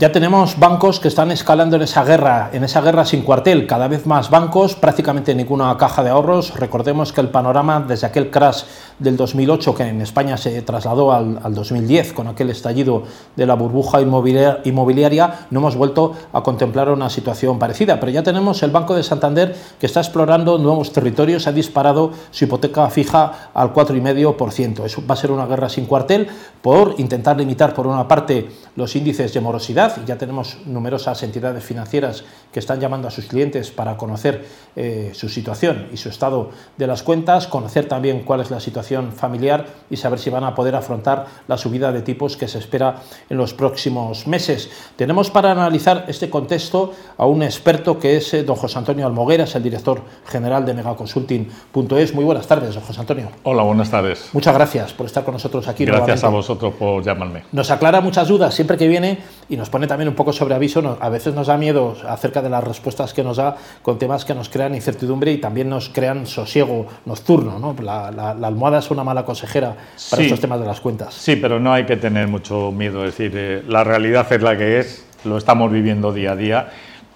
Ya tenemos bancos que están escalando en esa guerra, en esa guerra sin cuartel, cada vez más bancos, prácticamente ninguna caja de ahorros. Recordemos que el panorama desde aquel crash del 2008, que en España se trasladó al, 2010 con aquel estallido de la burbuja inmobiliaria, no hemos vuelto a contemplar una situación parecida. Pero ya tenemos el Banco de Santander que está explorando nuevos territorios, ha disparado su hipoteca fija al 4,5%. Eso va a ser una guerra sin cuartel por intentar limitar, por una parte, los índices de morosidad ya tenemos numerosas entidades financieras que están llamando a sus clientes para conocer eh, su situación y su estado de las cuentas, conocer también cuál es la situación familiar y saber si van a poder afrontar la subida de tipos que se espera en los próximos meses. Tenemos para analizar este contexto a un experto que es eh, don José Antonio Almoguera, es el director general de megaconsulting.es. Muy buenas tardes, don José Antonio. Hola, buenas tardes. Muchas gracias por estar con nosotros aquí. Gracias a vosotros por llamarme. Nos aclara muchas dudas siempre que viene y nos pone también un poco sobre aviso, a veces nos da miedo acerca de las respuestas que nos da con temas que nos crean incertidumbre y también nos crean sosiego nocturno. ¿no? La, almohada es una mala consejera para estos temas de las cuentas. Sí, pero no hay que tener mucho miedo. Es decir, eh, la realidad es la que es, lo estamos viviendo día a día.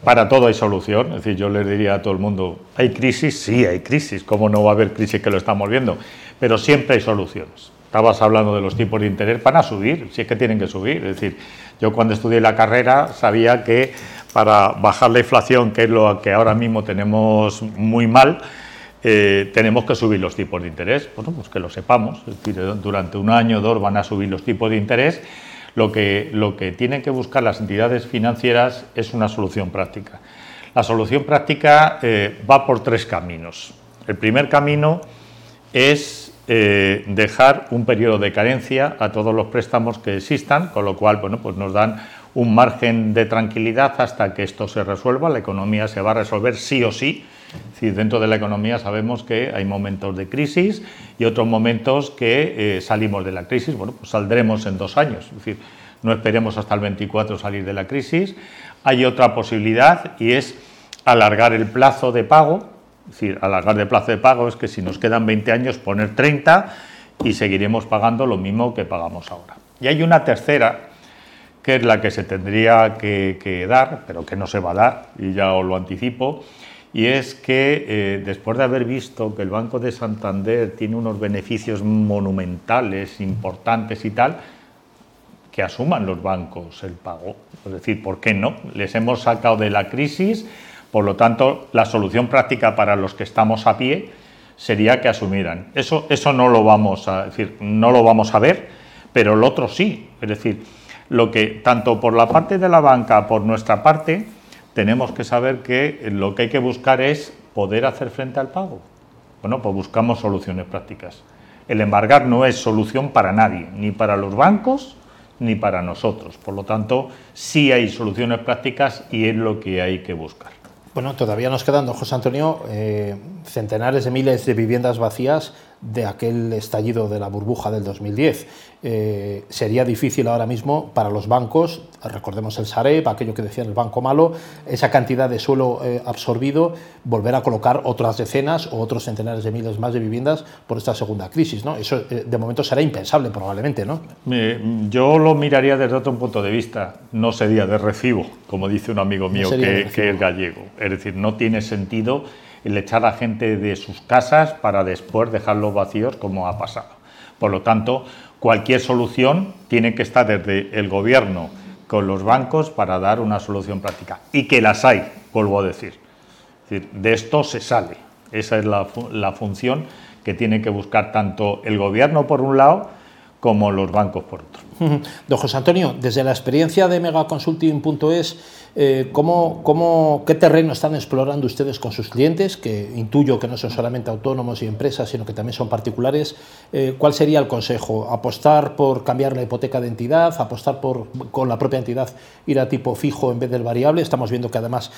Para todo hay solución. Es decir, yo les diría a todo el mundo, ¿hay crisis? Sí, hay crisis. ¿Cómo no va a haber crisis que lo estamos viendo? Pero siempre hay soluciones. Estabas hablando de los tipos de interés, van a subir, si es que tienen que subir. Es decir, yo cuando estudié la carrera sabía que para bajar la inflación, que es lo que ahora mismo tenemos muy mal, eh, tenemos que subir los tipos de interés. Bueno, pues que lo sepamos. Es decir, durante un año o dos van a subir los tipos de interés. Lo que, lo que tienen que buscar las entidades financieras es una solución práctica. La solución práctica eh, va por tres caminos. El primer camino es eh, dejar un periodo de carencia a todos los préstamos que existan, con lo cual bueno, pues nos dan un margen de tranquilidad hasta que esto se resuelva. La economía se va a resolver sí o sí. Si dentro de la economía sabemos que hay momentos de crisis y otros momentos que eh, salimos de la crisis. Bueno, pues saldremos en dos años. Es decir, no esperemos hasta el 24 salir de la crisis. Hay otra posibilidad y es alargar el plazo de pago alargar de plazo de pago es que si nos quedan 20 años, poner 30 y seguiremos pagando lo mismo que pagamos ahora. Y hay una tercera, que es la que se tendría que, dar, pero que no se va a dar, y ya os lo anticipo, y es que eh, después de haber visto que el Banco de Santander tiene unos beneficios monumentales, importantes y tal, que asuman los bancos el pago. Es decir, ¿por qué no? Les hemos sacado de la crisis por lo tanto, la solución práctica para los que estamos a pie sería que asumieran. Eso, eso no lo vamos a decir, no lo vamos a ver, pero el otro sí. Es decir, lo que tanto por la parte de la banca, por nuestra parte, tenemos que saber que lo que hay que buscar es poder hacer frente al pago. Bueno, pues buscamos soluciones prácticas. El embargar no es solución para nadie, ni para los bancos ni para nosotros. Por lo tanto, sí hay soluciones prácticas y es lo que hay que buscar. Bueno, todavía nos quedan, don José Antonio, eh, centenares de miles de viviendas vacías de aquel estallido de la burbuja del 2010. Eh, sería difícil ahora mismo para los bancos, recordemos el Sareb, aquello que decía el banco malo, esa cantidad de suelo eh, absorbido, volver a colocar otras decenas o otros centenares de miles más de viviendas por esta segunda crisis. ¿no? Eso eh, de momento será impensable probablemente. ¿no? yo lo miraría desde otro punto de vista, no sería de recibo, como dice un amigo mío que, que es gallego. Es decir, no tiene sentido el echar a gente de sus casas para después dejarlos vacíos como ha pasado. Por lo tanto, cualquier solución tiene que estar desde el gobierno con los bancos para dar una solución práctica. Y que las hay, vuelvo a decir. de esto se sale. Esa es la, la función que tiene que buscar tanto el gobierno por un lado como los bancos por otro. Don José Antonio, desde la experiencia de megaconsulting.es, eh, ¿cómo, qué terreno están explorando ustedes con sus clientes? Que intuyo que no son solamente autónomos y empresas, sino que también son particulares. Eh, ¿Cuál sería el consejo? ¿Apostar por cambiar la hipoteca de entidad? ¿Apostar por con la propia entidad ir a tipo fijo en vez del variable? Estamos viendo que además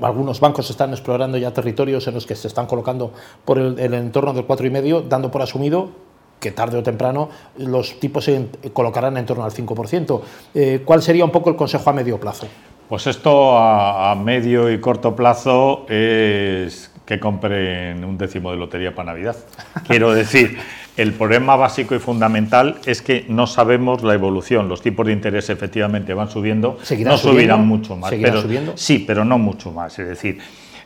algunos bancos están explorando ya territorios en los que se están colocando por el, el entorno del 4,5, dando por asumido que tarde o temprano los tipos se colocarán en torno al 5%. Eh, ¿Cuál sería un poco el consejo a medio plazo? Pues esto a, medio y corto plazo es que compren un décimo de lotería para Navidad. Quiero decir, el problema básico y fundamental es que no sabemos la evolución. Los tipos de interés efectivamente van subiendo, no subirán mucho más. Pero, subiendo? Sí, pero no mucho más. Es decir,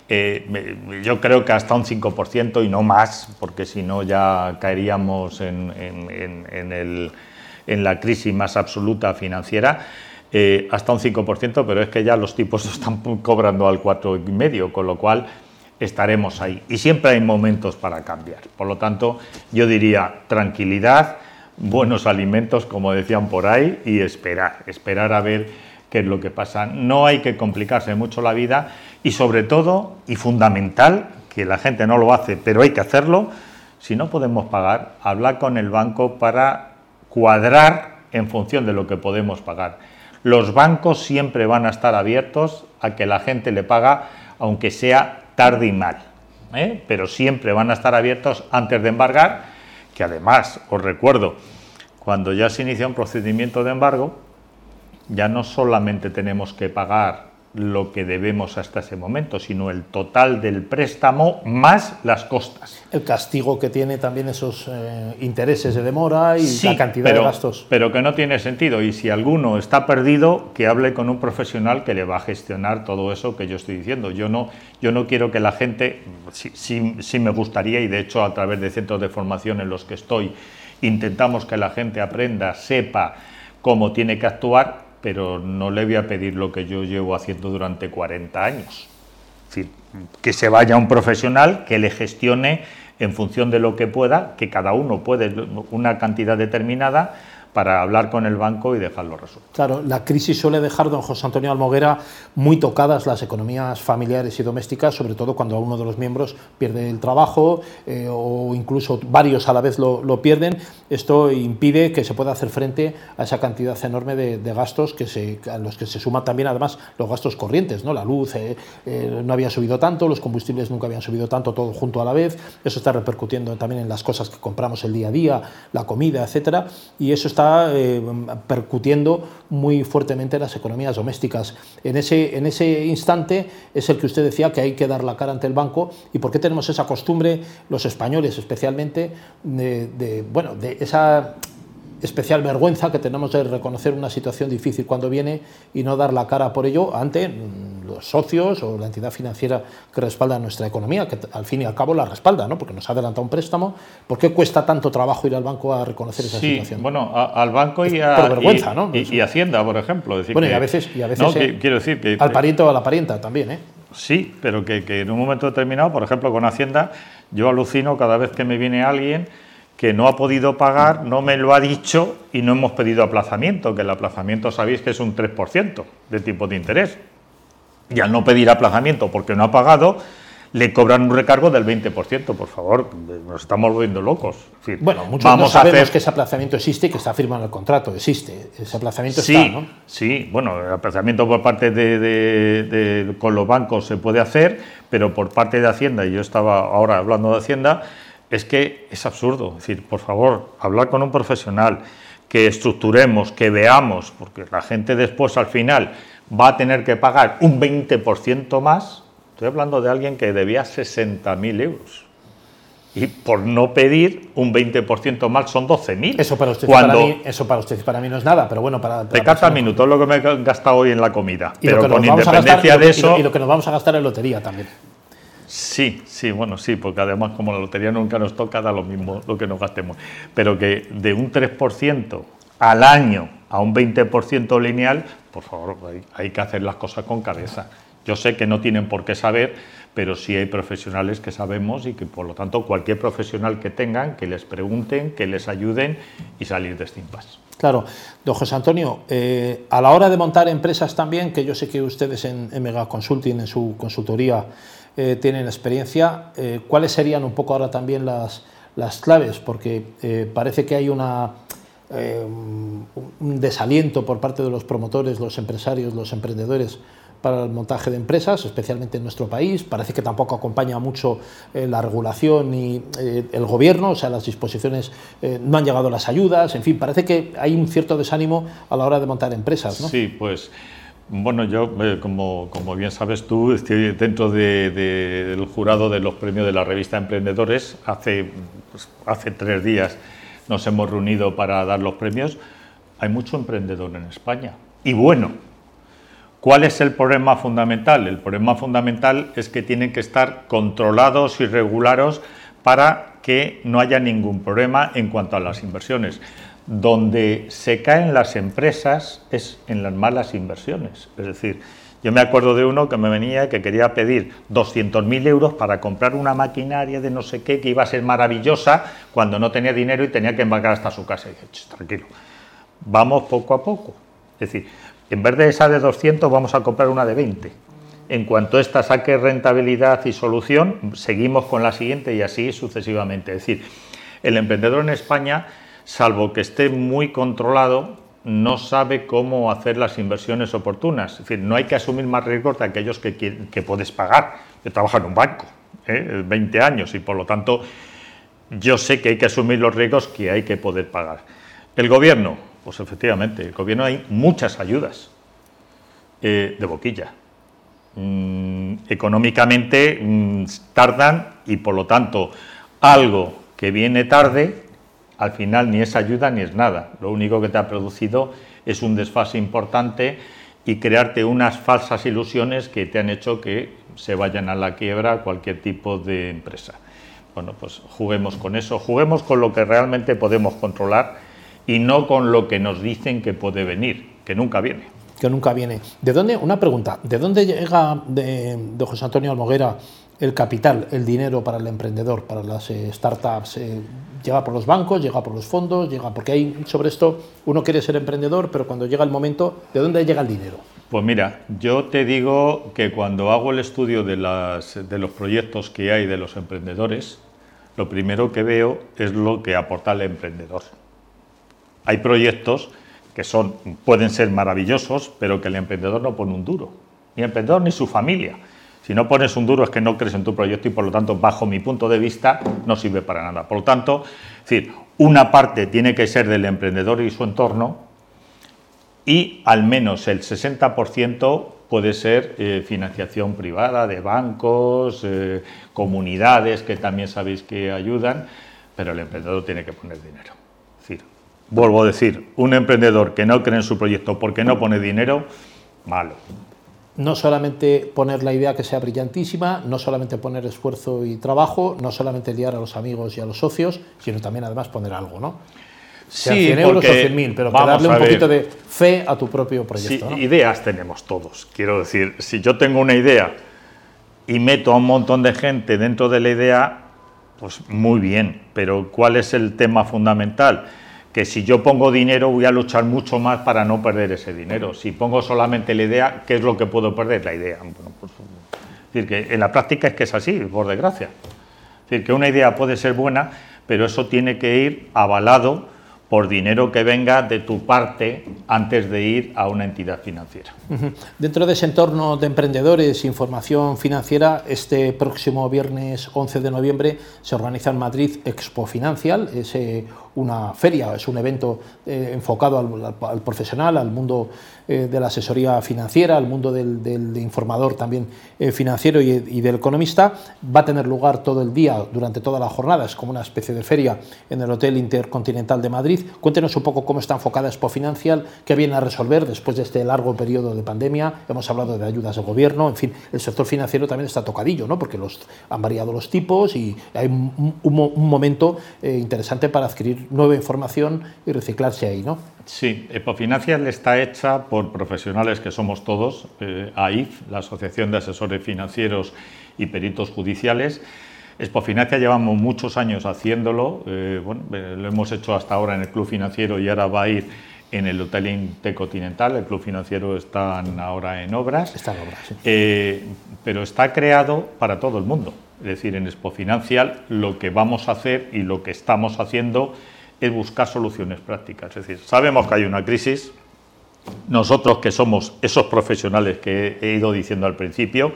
eh, yo creo que hasta un 5% y no más, porque si no ya caeríamos en, la crisis más absoluta financiera. Eh, hasta un 5%, pero es que ya los tipos están cobrando al 4,5%, con lo cual estaremos ahí. Y siempre hay momentos para cambiar. Por lo tanto, yo diría tranquilidad, buenos alimentos, como decían por ahí, y esperar, esperar a ver es lo que pasa. No hay que complicarse mucho la vida y sobre todo, y fundamental, que la gente no lo hace, pero hay que hacerlo, si no podemos pagar, hablar con el banco para cuadrar en función de lo que podemos pagar. Los bancos siempre van a estar abiertos a que la gente le paga, aunque sea tarde y mal, ¿eh? pero siempre van a estar abiertos antes de embargar, que además, os recuerdo, cuando ya se inicia un procedimiento de embargo, ya no solamente tenemos que pagar lo que debemos hasta ese momento, sino el total del préstamo más las costas. El castigo que tiene también esos eh, intereses de demora y la cantidad de gastos. Pero que no tiene sentido. Y si alguno está perdido, que hable con un profesional que le va a gestionar todo eso que yo estoy diciendo. Yo no, yo no quiero que la gente, sí, sí me gustaría, y de hecho a través de centros de formación en los que estoy, intentamos que la gente aprenda, sepa cómo tiene que actuar, pero no le voy a pedir lo que yo llevo haciendo durante 40 años. que se vaya un profesional que le gestione en función de lo que pueda, que cada uno puede una cantidad determinada, para hablar con el banco y dejarlo resuelto. Claro, la crisis suele dejar, don José Antonio Almoguera, muy tocadas las economías familiares y domésticas, sobre todo cuando uno de los miembros pierde el trabajo eh, o incluso varios a la vez lo, pierden. Esto impide que se pueda hacer frente a esa cantidad enorme de, gastos que se, a los que se suman también además los gastos corrientes. ¿no? La luz eh, eh, no había subido tanto, los combustibles nunca habían subido tanto, todo junto a la vez. Eso está repercutiendo también en las cosas que compramos el día a día, la comida, etcétera, y eso está eh, percutiendo muy fuertemente las economías domésticas. En ese, en ese instante es el que usted decía que hay que dar la cara ante el banco y por qué tenemos esa costumbre, los españoles especialmente, de bueno, de esa especial vergüenza que tenemos de reconocer una situación difícil cuando viene y no dar la cara por ello ante mm, los socios o la entidad financiera que respalda nuestra economía, que al fin y al cabo la respalda, ¿no? porque nos ha adelantado un préstamo. ¿Por qué cuesta tanto trabajo ir al banco a reconocer esa situación? Bueno, al banco y a, vergüenza, y, Hacienda, por ejemplo. bueno, y a veces, y a veces eh, quiero decir que, al pariente o a la parienta también. ¿eh? Sí, pero que, que en un momento determinado, por ejemplo, con Hacienda, yo alucino cada vez que me viene alguien que no ha podido pagar, no me lo ha dicho y no hemos pedido aplazamiento, que el aplazamiento sabéis que es un 3% de tipo de interés. Y al no pedir aplazamiento porque no ha pagado, le cobran un recargo del 20%, por favor, nos estamos volviendo locos. bueno, muchos Vamos no sabemos que ese aplazamiento existe y que está firmado en el contrato, existe, ese aplazamiento sí, está, ¿no? Sí, bueno, el aplazamiento por parte de, con los bancos se puede hacer, pero por parte de Hacienda, y yo estaba ahora hablando de Hacienda, es que es absurdo. Es decir, por favor, hablar con un profesional, que estructuremos, que veamos, porque la gente después al final va a tener que pagar un 20% más. Estoy hablando de alguien que debía 60.000 euros. Y por no pedir un 20% más son 12.000. Eso para usted para mí, eso para usted para mí no es nada, pero bueno, para, para cada minuto es lo que me he gastado hoy en la comida. pero con independencia de eso y lo que nos vamos a gastar en lotería también. Sí, sí, bueno, sí, porque además como la lotería nunca nos toca, da lo mismo lo que nos gastemos. Pero que de un 3% al año a un 20% lineal, por favor, hay, que hacer las cosas con cabeza. Yo sé que no tienen por qué saber, pero sí hay profesionales que sabemos y que por lo tanto cualquier profesional que tengan, que les pregunten, que les ayuden y salir de este impasse. Claro, don José Antonio, eh, a la hora de montar empresas también, que yo sé que ustedes en, en Mega Consulting, en su consultoría, eh, tienen experiencia. Eh, ¿Cuáles serían un poco ahora también las, las claves? Porque eh, parece que hay una, un desaliento por parte de los promotores, los empresarios, los emprendedores para el montaje de empresas, especialmente en nuestro país. Parece que tampoco acompaña mucho la regulación y el gobierno, o sea, las disposiciones no han llegado las ayudas, en fin, parece que hay un cierto desánimo a la hora de montar empresas. ¿no? Sí, pues Bueno, yo, eh, como, bien sabes tú, estoy dentro del jurado de los premios de la revista Emprendedores. Hace, pues, hace tres días nos hemos reunido para dar los premios. Hay mucho emprendedor en España. Y bueno, ¿cuál es el problema fundamental? El problema fundamental es que tienen que estar controlados y regulados para que no haya ningún problema en cuanto a las inversiones donde se caen las empresas es en las malas inversiones. Es decir, yo me acuerdo de uno que me venía que quería pedir 200.000 euros para comprar una maquinaria de no sé qué que iba a ser maravillosa cuando no tenía dinero y tenía que embarcar hasta su casa. Dije, tranquilo, vamos poco a poco. Es decir, en vez de esa de 200 vamos a comprar una de 20. En cuanto esta saque rentabilidad y solución, seguimos con la siguiente y así sucesivamente. Es decir, el emprendedor en España salvo que esté muy controlado, no sabe cómo hacer las inversiones oportunas. Es decir, no hay que asumir más riesgos de aquellos que, puedes pagar. Yo trabajo en un banco, ¿eh? 20 años, y por lo tanto yo sé que hay que asumir los riesgos que hay que poder pagar. El gobierno, pues efectivamente, el gobierno hay muchas ayudas eh, de boquilla. Mm, económicamente mm, tardan y por lo tanto algo que viene tarde al final ni es ayuda ni es nada. Lo único que te ha producido es un desfase importante y crearte unas falsas ilusiones que te han hecho que se vayan a la quiebra cualquier tipo de empresa. Bueno, pues juguemos con eso, juguemos con lo que realmente podemos controlar y no con lo que nos dicen que puede venir, que nunca viene. Que nunca viene. ¿De dónde, una pregunta, ¿de dónde llega de, José Antonio Almoguera el capital, el dinero para el emprendedor, para las eh, startups? Eh, llega por los bancos, llega por los fondos, llega porque hay sobre esto uno quiere ser emprendedor, pero cuando llega el momento, ¿de dónde llega el dinero? Pues mira, yo te digo que cuando hago el estudio de, las, de los proyectos que hay de los emprendedores, lo primero que veo es lo que aporta el emprendedor. Hay proyectos que son, pueden ser maravillosos, pero que el emprendedor no pone un duro, ni el emprendedor ni su familia. Si no pones un duro es que no crees en tu proyecto y por lo tanto, bajo mi punto de vista, no sirve para nada. Por lo tanto, decir, una parte tiene que ser del emprendedor y su entorno y al menos el 60% puede ser eh, financiación privada de bancos, eh, comunidades que también sabéis que ayudan, pero el emprendedor tiene que poner dinero. Es vuelvo a decir, un emprendedor que no cree en su proyecto porque no pone dinero, malo no solamente poner la idea que sea brillantísima, no solamente poner esfuerzo y trabajo, no solamente liar a los amigos y a los socios, sino también además poner algo, ¿no? Sí, 100 euros o 100 mil, pero darle un poquito de fe a tu propio proyecto. Sí, ideas tenemos todos. Quiero decir, si yo tengo una idea y meto a un montón de gente dentro de la idea, pues muy bien, pero ¿cuál es el tema fundamental? Que si yo pongo dinero voy a luchar mucho más para no perder ese dinero. Si pongo solamente la idea, ¿qué es lo que puedo perder? La idea. Pues, es decir, que en la práctica es que es así, por desgracia. Es decir, que una idea puede ser buena, pero eso tiene que ir avalado por dinero que venga de tu parte antes de ir a una entidad financiera. Dentro de ese entorno de emprendedores, información financiera, este próximo viernes 11 de noviembre se organiza en Madrid Expo Financial, es una feria, es un evento eh, enfocado al, profesional, al mundo eh, de la asesoría financiera, al mundo del, informador también eh, financiero y, del economista. Va a tener lugar todo el día, durante toda la jornada, es como una especie de feria en el Hotel Intercontinental de Madrid. Cuéntenos un poco cómo está enfocada Expo Financial, qué viene a resolver después de este largo periodo de pandemia. Hemos hablado de ayudas del gobierno, en fin, el sector financiero también está tocadillo, ¿no? porque los, han variado los tipos y hay un momento interesante para adquirir nueva información y reciclarse ahí, ¿no? Sí, Epofinancial está hecha por profesionales que somos todos, eh, AIF, la Asociación de Asesores Financieros y Peritos Judiciales. Expofinancia llevamos muchos años haciéndolo, eh, bueno, eh, lo hemos hecho hasta ahora en el Club Financiero y ahora va a ir en el Hotel Intercontinental, el Club Financiero está ahora en obras. Está en obras, sí. pero está creado para todo el mundo. Es decir, en Expo Financial lo que vamos a hacer y lo que estamos haciendo es buscar soluciones prácticas. Es decir, sabemos que hay una crisis, nosotros que somos esos profesionales que he ido diciendo al principio,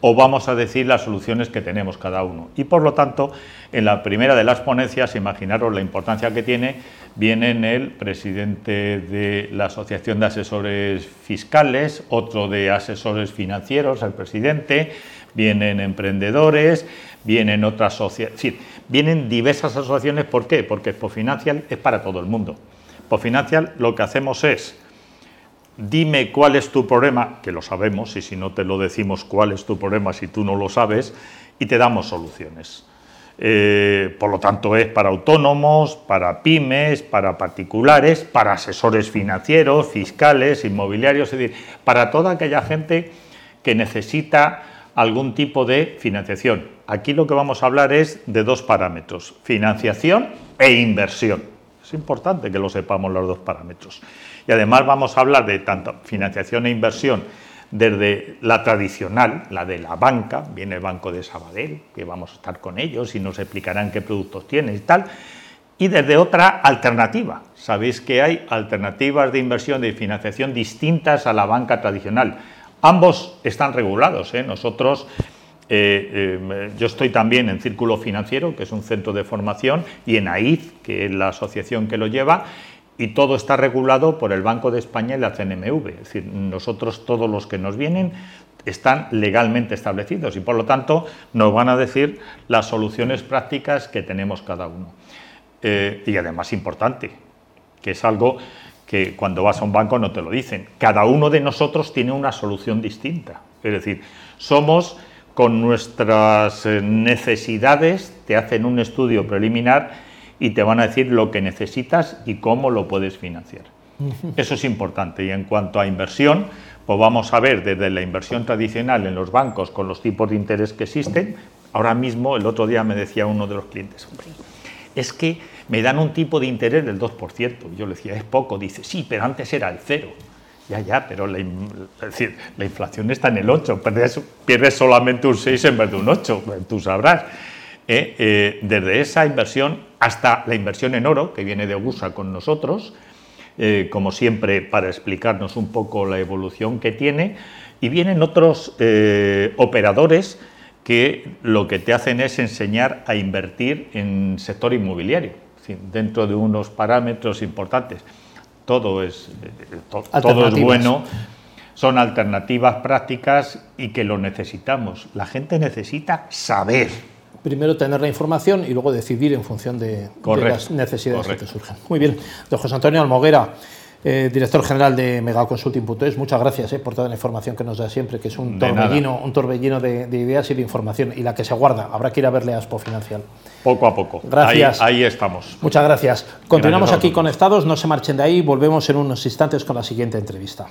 o vamos a decir las soluciones que tenemos cada uno. Y por lo tanto, en la primera de las ponencias, imaginaros la importancia que tiene, vienen el presidente de la Asociación de Asesores Fiscales, otro de asesores financieros, el presidente, vienen emprendedores, vienen otras asociaciones, vienen diversas asociaciones. ¿Por qué? Porque Financial es para todo el mundo. Financial lo que hacemos es dime cuál es tu problema, que lo sabemos, y si no te lo decimos cuál es tu problema si tú no lo sabes, y te damos soluciones. Eh, por lo tanto, es para autónomos, para pymes, para particulares, para asesores financieros, fiscales, inmobiliarios, es decir, para toda aquella gente que necesita algún tipo de financiación. Aquí lo que vamos a hablar es de dos parámetros, financiación e inversión. Es importante que lo sepamos los dos parámetros. Y además vamos a hablar de tanto financiación e inversión desde la tradicional, la de la banca, viene el Banco de Sabadell, que vamos a estar con ellos y nos explicarán qué productos tienen y tal, y desde otra alternativa. Sabéis que hay alternativas de inversión de financiación distintas a la banca tradicional. Ambos están regulados. ¿eh? Nosotros, eh, eh, yo estoy también en Círculo Financiero, que es un centro de formación, y en AIF, que es la asociación que lo lleva, y todo está regulado por el Banco de España y la CNMV. Es decir, nosotros todos los que nos vienen están legalmente establecidos y por lo tanto nos van a decir las soluciones prácticas que tenemos cada uno. Eh, y además importante, que es algo que cuando vas a un banco no te lo dicen. Cada uno de nosotros tiene una solución distinta. Es decir, somos con nuestras eh, necesidades, te hacen un estudio preliminar y te van a decir lo que necesitas y cómo lo puedes financiar. Eso es importante. Y en cuanto a inversión, pues vamos a ver desde la inversión tradicional en los bancos con los tipos de interés que existen. Ahora mismo, el otro día me decía uno de los clientes, hombre, es que me dan un tipo de interés del 2%. Yo le decía, es poco. Dice, sí, pero antes era el cero. Ya, ya, pero la, decir, la inflación está en el 8, pierdes, pierdes solamente un 6 en vez de un 8, tú sabrás. ¿Eh? Eh, desde esa inversión hasta la inversión en oro, que viene de Augusa con nosotros, eh, como siempre para explicarnos un poco la evolución que tiene, y vienen otros operadores que lo que te hacen es enseñar a invertir en sector inmobiliario, dentro de unos parámetros importantes. Todo es, todo es bueno, son alternativas prácticas y que lo necesitamos. La gente necesita saber primero tener la información y luego decidir en función de, las necesidades que te surjan. Muy bien, don José Antonio Almoguera, eh, director general de megaconsulting.es, muchas gracias eh, por toda la información que nos da siempre, que es un torbellino, un torbellino de, ideas y de información, y la que se guarda. Habrá que ir a verle a Expo Financial. Poco a poco. Gracias. Ahí, estamos. Muchas gracias. Continuamos aquí conectados, no se marchen de ahí, volvemos en unos instantes con la siguiente entrevista.